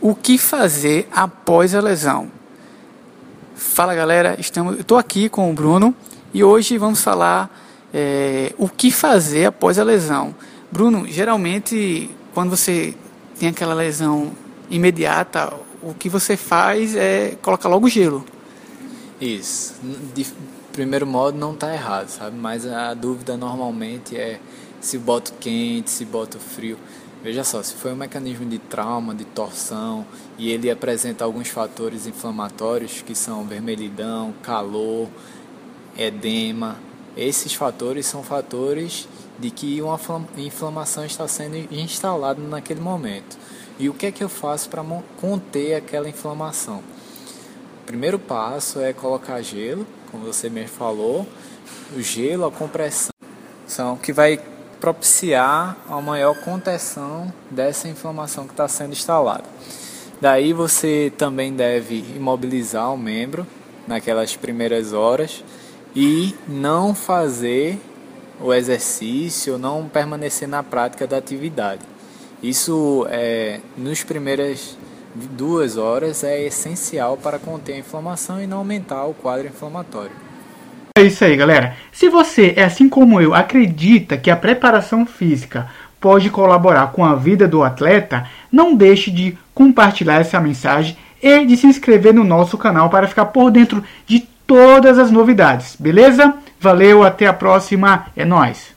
o que fazer após a lesão. Fala galera, estamos, estou aqui com o Bruno e hoje vamos falar é, o que fazer após a lesão. Bruno, geralmente quando você tem aquela lesão imediata, o que você faz é colocar logo gelo. Isso. De primeiro modo não está errado, sabe? Mas a dúvida normalmente é se boto quente, se boto frio. Veja só, se foi um mecanismo de trauma, de torção, e ele apresenta alguns fatores inflamatórios, que são vermelhidão, calor, edema, esses fatores são fatores de que uma inflamação está sendo instalada naquele momento. E o que é que eu faço para conter aquela inflamação? O primeiro passo é colocar gelo, como você mesmo falou, o gelo, a compressão, são que vai propiciar a maior contenção dessa inflamação que está sendo instalada. Daí você também deve imobilizar o membro naquelas primeiras horas e não fazer o exercício, não permanecer na prática da atividade. Isso é nos primeiras duas horas é essencial para conter a inflamação e não aumentar o quadro inflamatório. É isso aí, galera. Se você, é assim como eu, acredita que a preparação física pode colaborar com a vida do atleta, não deixe de compartilhar essa mensagem e de se inscrever no nosso canal para ficar por dentro de todas as novidades, beleza? Valeu, até a próxima, é nós.